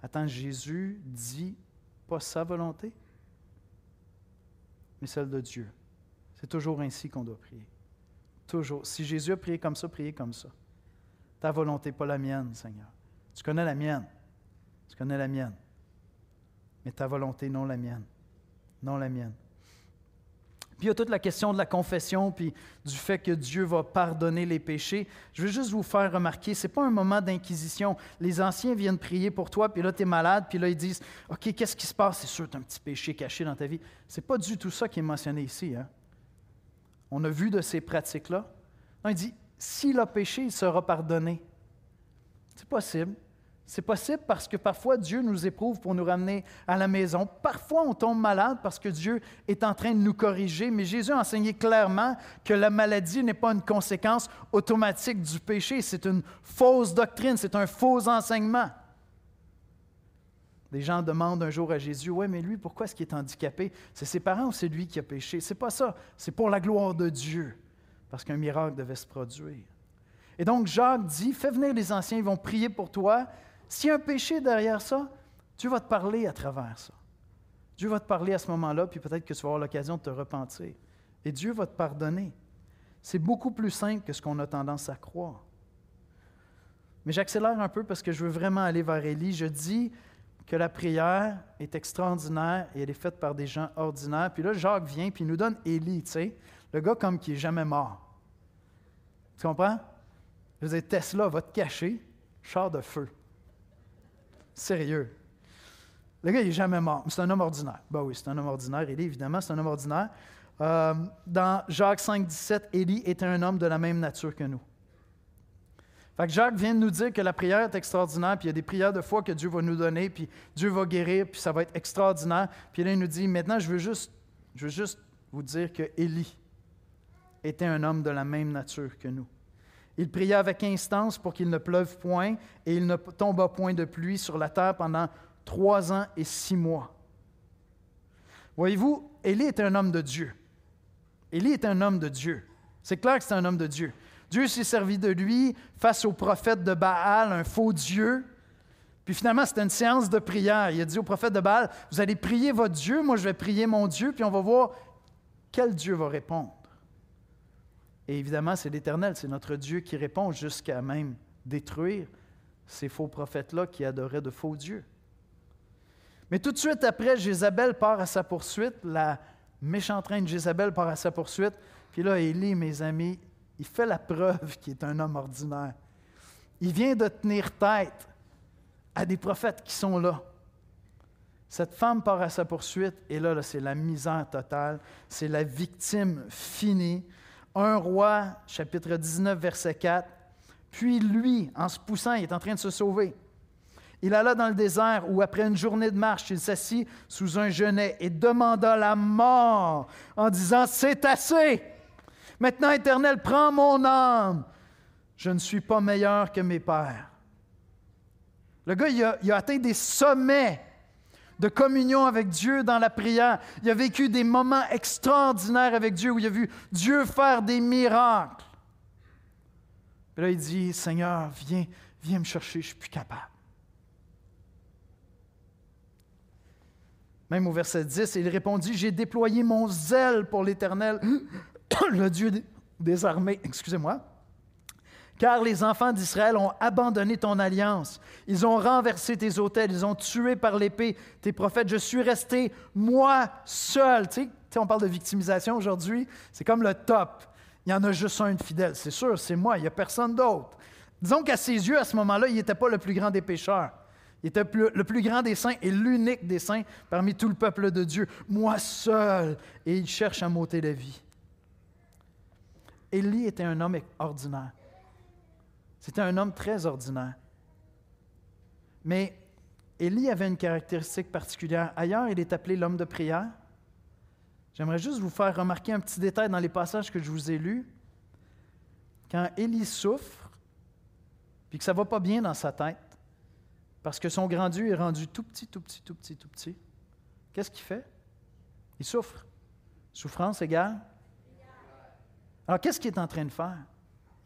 Attends, Jésus dit pas sa volonté, mais celle de Dieu. C'est toujours ainsi qu'on doit prier. Toujours. Si Jésus a prié comme ça, priez comme ça. Ta volonté, pas la mienne, Seigneur. Tu connais la mienne. Tu connais la mienne. Mais ta volonté, non la mienne. Non la mienne. Puis il y a toute la question de la confession, puis du fait que Dieu va pardonner les péchés. Je veux juste vous faire remarquer, ce n'est pas un moment d'inquisition. Les anciens viennent prier pour toi, puis là, tu es malade, puis là, ils disent, OK, qu'est-ce qui se passe? C'est sûr, tu as un petit péché caché dans ta vie. Ce n'est pas du tout ça qui est mentionné ici. Hein? On a vu de ces pratiques-là. Non, il dit, s'il a péché, il sera pardonné. C'est possible. C'est possible parce que parfois Dieu nous éprouve pour nous ramener à la maison. Parfois on tombe malade parce que Dieu est en train de nous corriger. Mais Jésus a enseigné clairement que la maladie n'est pas une conséquence automatique du péché. C'est une fausse doctrine, c'est un faux enseignement. Les gens demandent un jour à Jésus, ouais, mais lui, pourquoi est-ce qu'il est handicapé? C'est ses parents ou c'est lui qui a péché C'est pas ça. C'est pour la gloire de Dieu, parce qu'un miracle devait se produire. Et donc Jacques dit, fais venir les anciens, ils vont prier pour toi. S'il y a un péché derrière ça, Dieu va te parler à travers ça. Dieu va te parler à ce moment-là, puis peut-être que tu vas avoir l'occasion de te repentir. Et Dieu va te pardonner. C'est beaucoup plus simple que ce qu'on a tendance à croire. Mais j'accélère un peu parce que je veux vraiment aller vers Élie. Je dis que la prière est extraordinaire et elle est faite par des gens ordinaires. Puis là, Jacques vient puis il nous donne Élie, tu sais, le gars comme qui est jamais mort. Tu comprends? Je veux dire, Tesla va te cacher, char de feu. Sérieux. Le gars, il n'est jamais mort. C'est un homme ordinaire. Ben oui, c'est un homme ordinaire. Élie, évidemment, c'est un homme ordinaire. Euh, dans Jacques 5, 17, Élie était un homme de la même nature que nous. Fait que Jacques vient de nous dire que la prière est extraordinaire, puis il y a des prières de foi que Dieu va nous donner, puis Dieu va guérir, puis ça va être extraordinaire. Puis là, il nous dit, maintenant, je veux juste, je veux juste vous dire que Élie était un homme de la même nature que nous. Il pria avec instance pour qu'il ne pleuve point et il ne tomba point de pluie sur la terre pendant trois ans et six mois. Voyez-vous, Élie est un homme de Dieu. Élie est un homme de Dieu. C'est clair que c'est un homme de Dieu. Dieu s'est servi de lui face au prophète de Baal, un faux Dieu. Puis finalement, c'était une séance de prière. Il a dit au prophète de Baal, vous allez prier votre Dieu, moi je vais prier mon Dieu, puis on va voir quel Dieu va répondre. Et évidemment, c'est l'Éternel, c'est notre Dieu qui répond jusqu'à même détruire ces faux prophètes-là qui adoraient de faux dieux. Mais tout de suite après, Jézabel part à sa poursuite, la méchante reine Jézabel part à sa poursuite, puis là, Élie, mes amis, il fait la preuve qu'il est un homme ordinaire. Il vient de tenir tête à des prophètes qui sont là. Cette femme part à sa poursuite, et là, là c'est la misère totale, c'est la victime finie. 1 roi, chapitre 19, verset 4. Puis lui, en se poussant, il est en train de se sauver. Il alla dans le désert où, après une journée de marche, il s'assit sous un genêt et demanda la mort en disant, C'est assez. Maintenant, Éternel, prends mon âme. Je ne suis pas meilleur que mes pères. Le gars, il a, il a atteint des sommets de communion avec Dieu dans la prière. Il a vécu des moments extraordinaires avec Dieu où il a vu Dieu faire des miracles. Et là, il dit, Seigneur, viens, viens me chercher, je ne suis plus capable. Même au verset 10, il répondit, J'ai déployé mon zèle pour l'Éternel, *coughs* le Dieu des armées, excusez-moi, car les enfants d'Israël ont abandonné ton alliance. Ils ont renversé tes autels, ils ont tué par l'épée tes prophètes. Je suis resté moi seul. Tu sais, on parle de victimisation aujourd'hui, c'est comme le top. Il y en a juste un fidèle. C'est sûr, c'est moi, il n'y a personne d'autre. Disons qu'à ses yeux, à ce moment-là, il n'était pas le plus grand des pécheurs. Il était le plus grand des saints et l'unique des saints parmi tout le peuple de Dieu. Moi seul. Et il cherche à m'ôter la vie. Élie était un homme ordinaire. C'était un homme très ordinaire. Mais Élie avait une caractéristique particulière. Ailleurs, il est appelé l'homme de prière. J'aimerais juste vous faire remarquer un petit détail dans les passages que je vous ai lus. Quand Élie souffre, puis que ça ne va pas bien dans sa tête, parce que son grand Dieu est rendu tout petit, tout petit, tout petit, tout petit, qu'est-ce qu'il fait? Il souffre. Souffrance égale? Alors, qu'est-ce qu'il est en train de faire?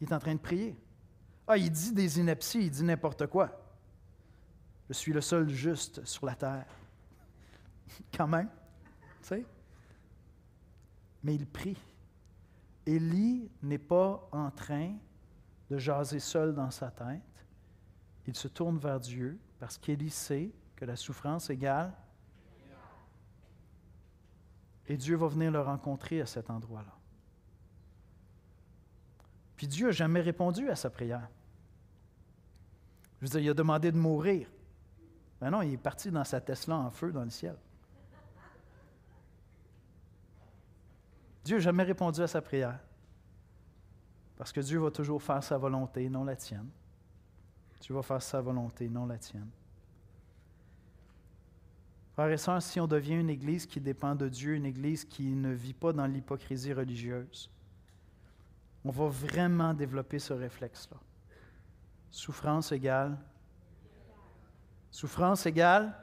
Il est en train de prier. Ah, il dit des inepties, il dit n'importe quoi. Je suis le seul juste sur la terre. *laughs* Quand même. Mais il prie. Élie n'est pas en train de jaser seul dans sa tête. Il se tourne vers Dieu parce qu'Élie sait que la souffrance égale. Et Dieu va venir le rencontrer à cet endroit-là. Puis Dieu n'a jamais répondu à sa prière. Je veux dire, il a demandé de mourir. Mais non, il est parti dans sa Tesla en feu dans le ciel. Dieu n'a jamais répondu à sa prière. Parce que Dieu va toujours faire sa volonté, non la tienne. Tu vas faire sa volonté, non la tienne. Frères et sœurs, si on devient une Église qui dépend de Dieu, une Église qui ne vit pas dans l'hypocrisie religieuse, on va vraiment développer ce réflexe-là. Souffrance égale. Souffrance égale.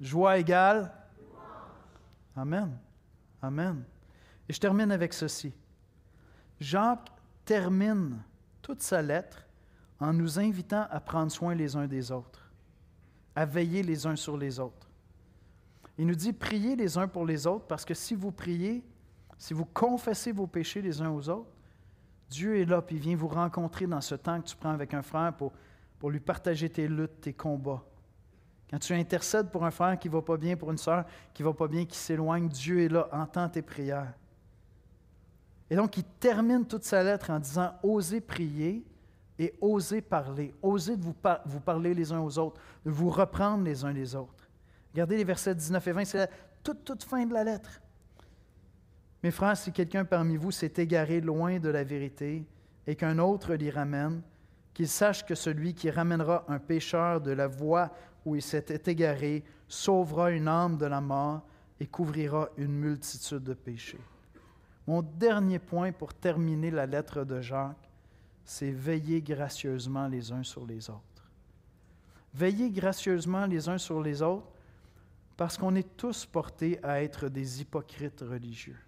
Joie égale. Amen. Amen. Et je termine avec ceci. Jacques termine toute sa lettre en nous invitant à prendre soin les uns des autres, à veiller les uns sur les autres. Il nous dit, priez les uns pour les autres parce que si vous priez, si vous confessez vos péchés les uns aux autres, Dieu est là, puis il vient vous rencontrer dans ce temps que tu prends avec un frère pour, lui partager tes luttes, tes combats. Quand tu intercèdes pour un frère qui ne va pas bien, pour une sœur qui ne va pas bien, qui s'éloigne, Dieu est là, entend tes prières. Et donc, il termine toute sa lettre en disant Osez prier et osez parler. Osez de vous, vous parler les uns aux autres, de vous reprendre les uns les autres. Regardez les versets 19 et 20, c'est la toute, toute fin de la lettre. Mes frères, si quelqu'un parmi vous s'est égaré loin de la vérité et qu'un autre l'y ramène, qu'il sache que celui qui ramènera un pécheur de la voie où il s'était égaré sauvera une âme de la mort et couvrira une multitude de péchés. Mon dernier point pour terminer la lettre de Jacques, c'est veiller gracieusement les uns sur les autres. Veiller gracieusement les uns sur les autres parce qu'on est tous portés à être des hypocrites religieux.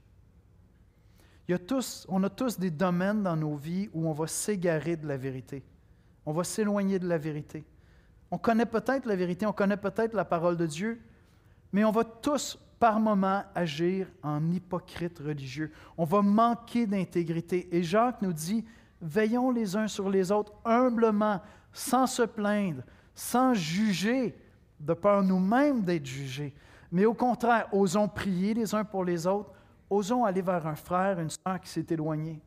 Il y a tous, on a tous des domaines dans nos vies où on va s'égarer de la vérité. On va s'éloigner de la vérité. On connaît peut-être la vérité, on connaît peut-être la parole de Dieu, mais on va tous par moments agir en hypocrite religieux. On va manquer d'intégrité. Et Jacques nous dit, veillons les uns sur les autres humblement, sans se plaindre, sans juger, de peur nous-mêmes d'être jugés. Mais au contraire, osons prier les uns pour les autres, osons aller vers un frère, une soeur qui s'est éloigné.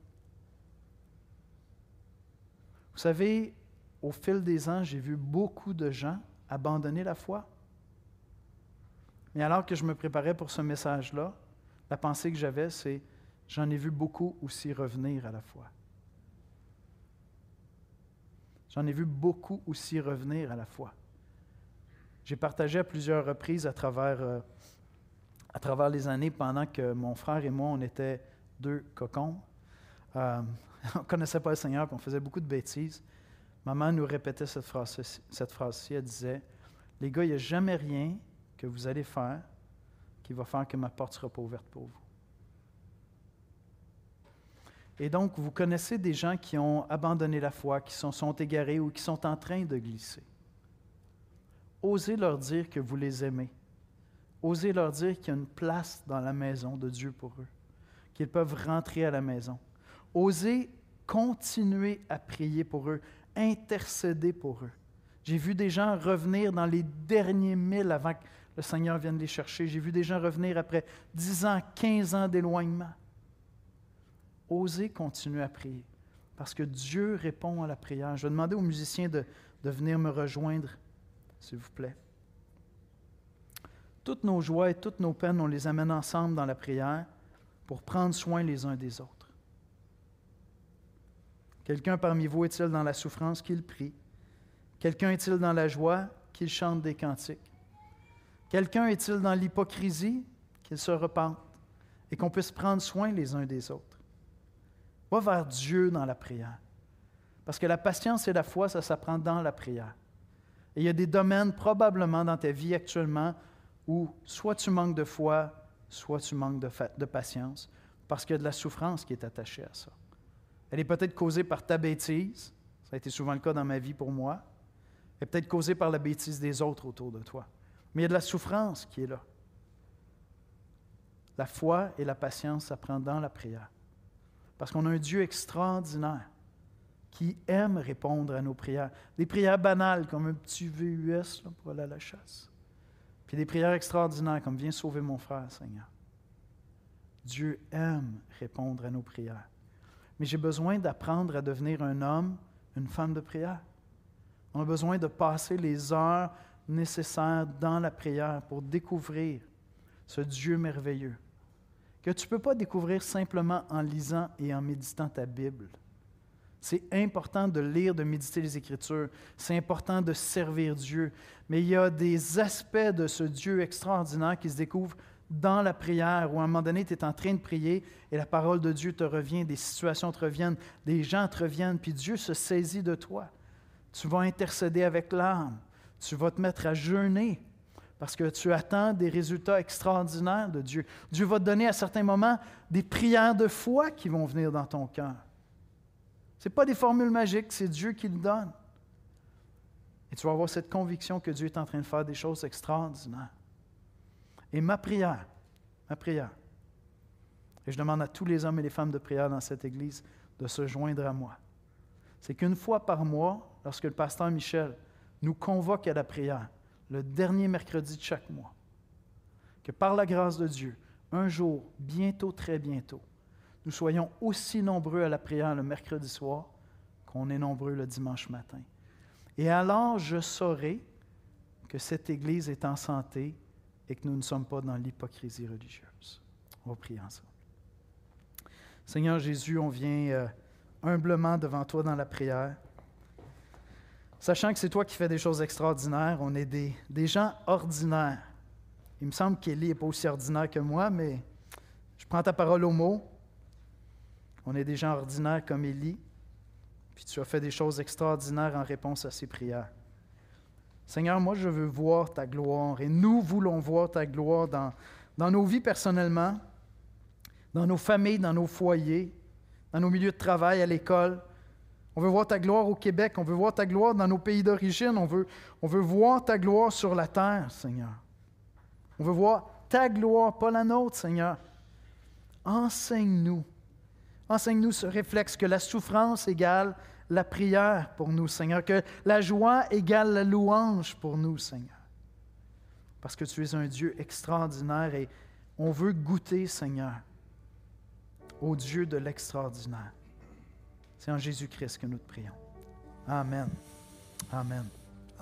Vous savez, au fil des ans, j'ai vu beaucoup de gens abandonner la foi. Mais alors que je me préparais pour ce message-là, la pensée que j'avais, c'est j'en ai vu beaucoup aussi revenir à la foi. J'en ai vu beaucoup aussi revenir à la foi. J'ai partagé à plusieurs reprises à travers, euh, à travers les années pendant que mon frère et moi, on était deux cocons. Euh, *laughs* on ne connaissait pas le Seigneur, puis on faisait beaucoup de bêtises. Maman nous répétait cette phrase-ci. Elle disait Les gars, il n'y a jamais rien que vous allez faire qui va faire que ma porte ne sera pas ouverte pour vous. Et donc, vous connaissez des gens qui ont abandonné la foi, qui sont égarés ou qui sont en train de glisser. Osez leur dire que vous les aimez. Osez leur dire qu'il y a une place dans la maison de Dieu pour eux, qu'ils peuvent rentrer à la maison. Osez continuer à prier pour eux, intercéder pour eux. J'ai vu des gens revenir dans les derniers milles avant que le Seigneur vienne les chercher. J'ai vu des gens revenir après 10 ans, 15 ans d'éloignement. Osez continuer à prier parce que Dieu répond à la prière. Je vais demander aux musiciens de, de venir me rejoindre, s'il vous plaît. Toutes nos joies et toutes nos peines, on les amène ensemble dans la prière pour prendre soin les uns des autres. Quelqu'un parmi vous est-il dans la souffrance qu'il prie? Quelqu'un est-il dans la joie qu'il chante des cantiques? Quelqu'un est-il dans l'hypocrisie qu'il se repente et qu'on puisse prendre soin les uns des autres? Va vers Dieu dans la prière. Parce que la patience et la foi, ça s'apprend dans la prière. Et il y a des domaines probablement dans ta vie actuellement où soit tu manques de foi, soit tu manques de, patience, parce qu'il y a de la souffrance qui est attachée à ça. Elle est peut-être causée par ta bêtise, ça a été souvent le cas dans ma vie pour moi, elle est peut-être causée par la bêtise des autres autour de toi. Mais il y a de la souffrance qui est là. La foi et la patience s'apprend dans la prière. Parce qu'on a un Dieu extraordinaire qui aime répondre à nos prières. Des prières banales comme un petit VUS pour aller à la chasse. Puis des prières extraordinaires comme Viens sauver mon frère, Seigneur. Dieu aime répondre à nos prières mais j'ai besoin d'apprendre à devenir un homme, une femme de prière. On a besoin de passer les heures nécessaires dans la prière pour découvrir ce Dieu merveilleux, que tu ne peux pas découvrir simplement en lisant et en méditant ta Bible. C'est important de lire, de méditer les Écritures. C'est important de servir Dieu. Mais il y a des aspects de ce Dieu extraordinaire qui se découvrent dans la prière, où à un moment donné, tu es en train de prier et la parole de Dieu te revient, des situations te reviennent, des gens te reviennent, puis Dieu se saisit de toi. Tu vas intercéder avec l'âme. Tu vas te mettre à jeûner parce que tu attends des résultats extraordinaires de Dieu. Dieu va te donner à certains moments des prières de foi qui vont venir dans ton cœur. Ce n'est pas des formules magiques, c'est Dieu qui le donne. Et tu vas avoir cette conviction que Dieu est en train de faire des choses extraordinaires. Et ma prière, ma prière, et je demande à tous les hommes et les femmes de prière dans cette Église de se joindre à moi, c'est qu'une fois par mois, lorsque le pasteur Michel nous convoque à la prière, le dernier mercredi de chaque mois, que par la grâce de Dieu, un jour, bientôt, très bientôt, nous soyons aussi nombreux à la prière le mercredi soir qu'on est nombreux le dimanche matin. Et alors je saurai que cette Église est en santé et que nous ne sommes pas dans l'hypocrisie religieuse. On va prier ensemble. Seigneur Jésus, on vient euh, humblement devant toi dans la prière, sachant que c'est toi qui fais des choses extraordinaires. On est des, des gens ordinaires. Il me semble qu'Élie n'est pas aussi ordinaire que moi, mais je prends ta parole au mot. On est des gens ordinaires comme Élie, puis tu as fait des choses extraordinaires en réponse à ses prières. Seigneur, moi je veux voir ta gloire et nous voulons voir ta gloire dans, nos vies personnellement, dans nos familles, dans nos foyers, dans nos milieux de travail, à l'école. On veut voir ta gloire au Québec, on veut voir ta gloire dans nos pays d'origine, on veut, on veut voir ta gloire sur la terre, Seigneur. On veut voir ta gloire, pas la nôtre, Seigneur. Enseigne-nous Enseigne-nous ce réflexe que la souffrance égale la prière pour nous, Seigneur, que la joie égale la louange pour nous, Seigneur. Parce que tu es un Dieu extraordinaire et on veut goûter, Seigneur, au Dieu de l'extraordinaire. C'est en Jésus-Christ que nous te prions. Amen. Amen.